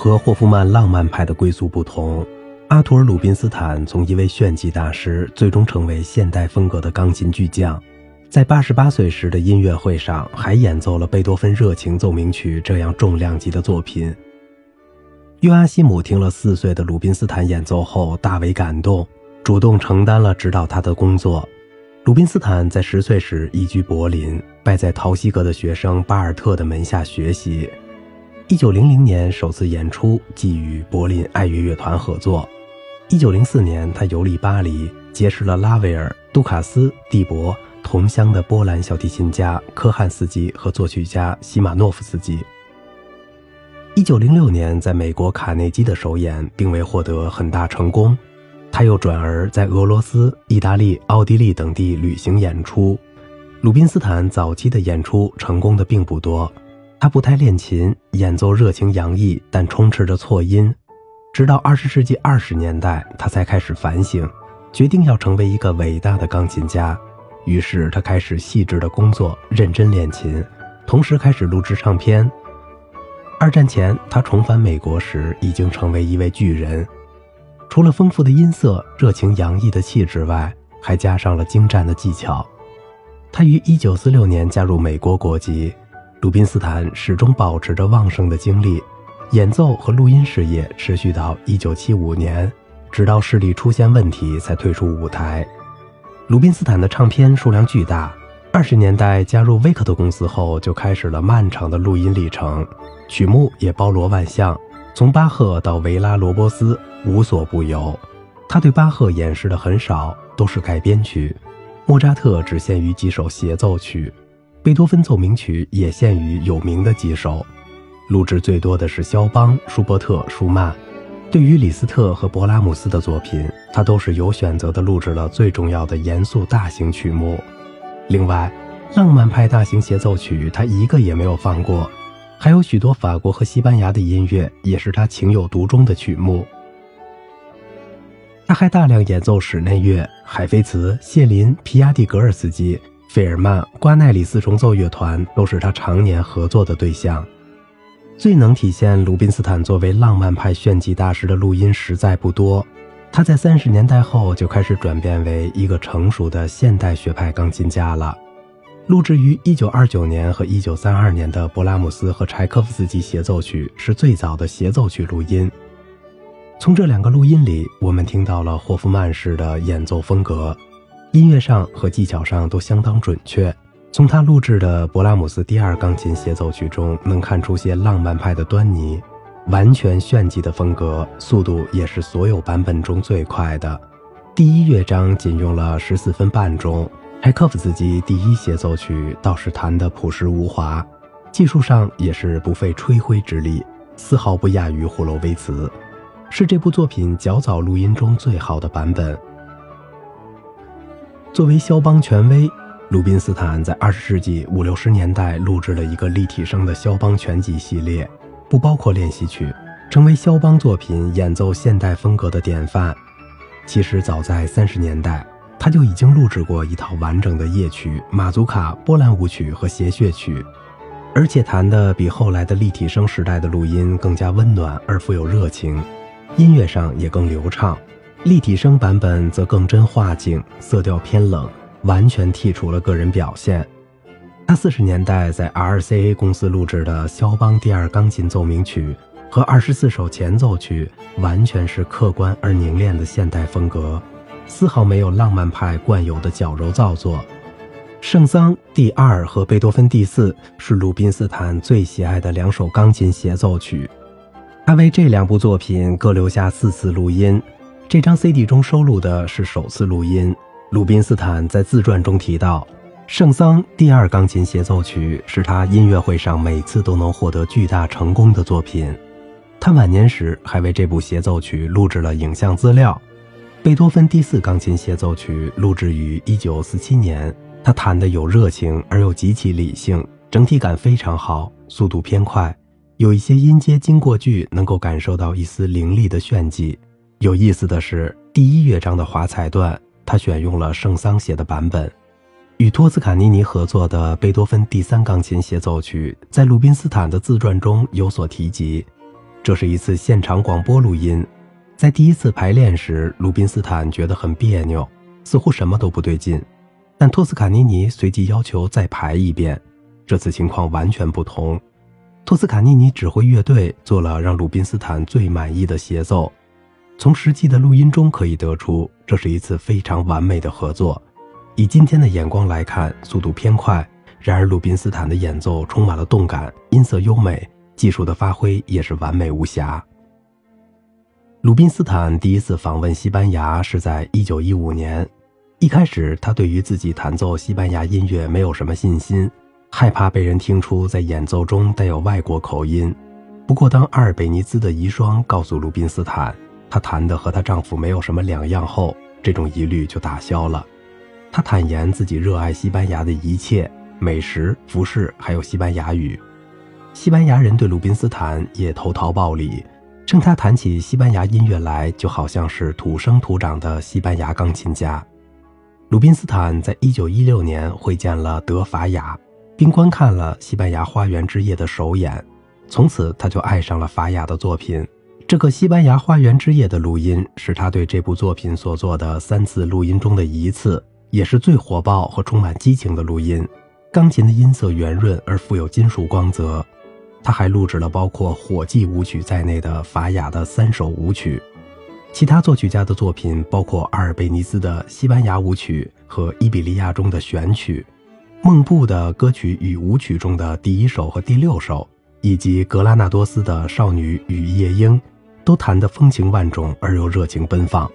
和霍夫曼浪漫派的归宿不同，阿图尔·鲁宾斯坦从一位炫技大师，最终成为现代风格的钢琴巨匠。在八十八岁时的音乐会上，还演奏了贝多芬《热情奏鸣曲》这样重量级的作品。约阿希姆听了四岁的鲁宾斯坦演奏后，大为感动，主动承担了指导他的工作。鲁宾斯坦在十岁时移居柏林，拜在陶希格的学生巴尔特的门下学习。一九零零年首次演出即与柏林爱乐乐团合作。一九零四年，他游历巴黎，结识了拉威尔、杜卡斯、蒂博。同乡的波兰小提琴家科汉斯基和作曲家西马诺夫斯基。一九零六年，在美国卡内基的首演并未获得很大成功，他又转而在俄罗斯、意大利、奥地利等地旅行演出。鲁宾斯坦早期的演出成功的并不多，他不太练琴，演奏热情洋溢，但充斥着错音。直到二十世纪二十年代，他才开始反省，决定要成为一个伟大的钢琴家。于是他开始细致的工作，认真练琴，同时开始录制唱片。二战前，他重返美国时已经成为一位巨人。除了丰富的音色、热情洋溢的气质外，还加上了精湛的技巧。他于1946年加入美国国籍。鲁宾斯坦始终保持着旺盛的精力，演奏和录音事业持续到1975年，直到视力出现问题才退出舞台。鲁宾斯坦的唱片数量巨大。二十年代加入威克特公司后，就开始了漫长的录音历程，曲目也包罗万象，从巴赫到维拉罗伯斯，无所不有。他对巴赫演示的很少，都是改编曲。莫扎特只限于几首协奏曲，贝多芬奏鸣曲也限于有名的几首。录制最多的是肖邦、舒伯特、舒曼。对于李斯特和勃拉姆斯的作品，他都是有选择的录制了最重要的严肃大型曲目。另外，浪漫派大型协奏曲他一个也没有放过，还有许多法国和西班牙的音乐也是他情有独钟的曲目。他还大量演奏室内乐，海菲茨、谢林、皮亚蒂格尔斯基、费尔曼、瓜奈里四重奏乐团都是他常年合作的对象。最能体现鲁宾斯坦作为浪漫派炫技大师的录音实在不多。他在三十年代后就开始转变为一个成熟的现代学派钢琴家了。录制于1929年和1932年的勃拉姆斯和柴可夫斯基协奏曲是最早的协奏曲录音。从这两个录音里，我们听到了霍夫曼式的演奏风格，音乐上和技巧上都相当准确。从他录制的勃拉姆斯第二钢琴协奏曲中，能看出些浪漫派的端倪，完全炫技的风格，速度也是所有版本中最快的。第一乐章仅用了十四分半钟。柴可夫斯基第一协奏曲倒是弹得朴实无华，技术上也是不费吹灰之力，丝毫不亚于霍洛维茨，是这部作品较早录音中最好的版本。作为肖邦权威。鲁宾斯坦在二十世纪五六十年代录制了一个立体声的肖邦全集系列，不包括练习曲，成为肖邦作品演奏现代风格的典范。其实早在三十年代，他就已经录制过一套完整的夜曲、马祖卡、波兰舞曲和谐谑曲，而且弹的比后来的立体声时代的录音更加温暖而富有热情，音乐上也更流畅。立体声版本则更真画境，色调偏冷。完全剔除了个人表现。他四十年代在 RCA 公司录制的肖邦第二钢琴奏鸣曲和二十四首前奏曲，完全是客观而凝练的现代风格，丝毫没有浪漫派惯有的矫揉造作。圣桑第二和贝多芬第四是鲁宾斯坦最喜爱的两首钢琴协奏曲，他为这两部作品各留下四次录音。这张 CD 中收录的是首次录音。鲁宾斯坦在自传中提到，《圣桑第二钢琴协奏曲》是他音乐会上每次都能获得巨大成功的作品。他晚年时还为这部协奏曲录制了影像资料。贝多芬第四钢琴协奏曲录制于1947年，他弹得有热情而又极其理性，整体感非常好，速度偏快，有一些音阶经过句能够感受到一丝凌厉的炫技。有意思的是，第一乐章的华彩段。他选用了圣桑写的版本，与托斯卡尼尼合作的贝多芬第三钢琴协奏曲，在鲁宾斯坦的自传中有所提及。这是一次现场广播录音。在第一次排练时，鲁宾斯坦觉得很别扭，似乎什么都不对劲。但托斯卡尼尼随即要求再排一遍。这次情况完全不同，托斯卡尼尼指挥乐队做了让鲁宾斯坦最满意的协奏。从实际的录音中可以得出，这是一次非常完美的合作。以今天的眼光来看，速度偏快，然而鲁宾斯坦的演奏充满了动感，音色优美，技术的发挥也是完美无瑕。鲁宾斯坦第一次访问西班牙是在1915年。一开始，他对于自己弹奏西班牙音乐没有什么信心，害怕被人听出在演奏中带有外国口音。不过，当阿尔贝尼兹的遗孀告诉鲁宾斯坦，她谈的和她丈夫没有什么两样后，这种疑虑就打消了。她坦言自己热爱西班牙的一切美食、服饰，还有西班牙语。西班牙人对鲁宾斯坦也投桃报李，称他谈起西班牙音乐来就好像是土生土长的西班牙钢琴家。鲁宾斯坦在一九一六年会见了德法雅，并观看了《西班牙花园之夜》的首演，从此他就爱上了法雅的作品。这个《西班牙花园之夜》的录音是他对这部作品所做的三次录音中的一次，也是最火爆和充满激情的录音。钢琴的音色圆润而富有金属光泽。他还录制了包括《火祭舞曲》在内的法雅的三首舞曲。其他作曲家的作品包括阿尔贝尼斯的西班牙舞曲和伊比利亚中的选曲，孟布的歌曲与舞曲中的第一首和第六首，以及格拉纳多斯的少女与夜莺，都谈得风情万种而又热情奔放。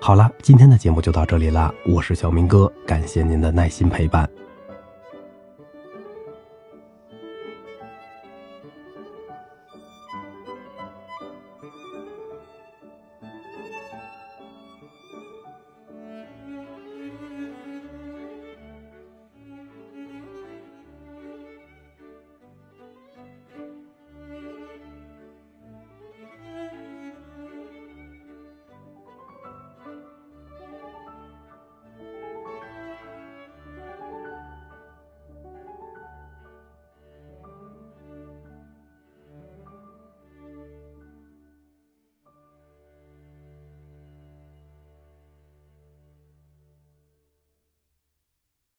好了，今天的节目就到这里了，我是小明哥，感谢您的耐心陪伴。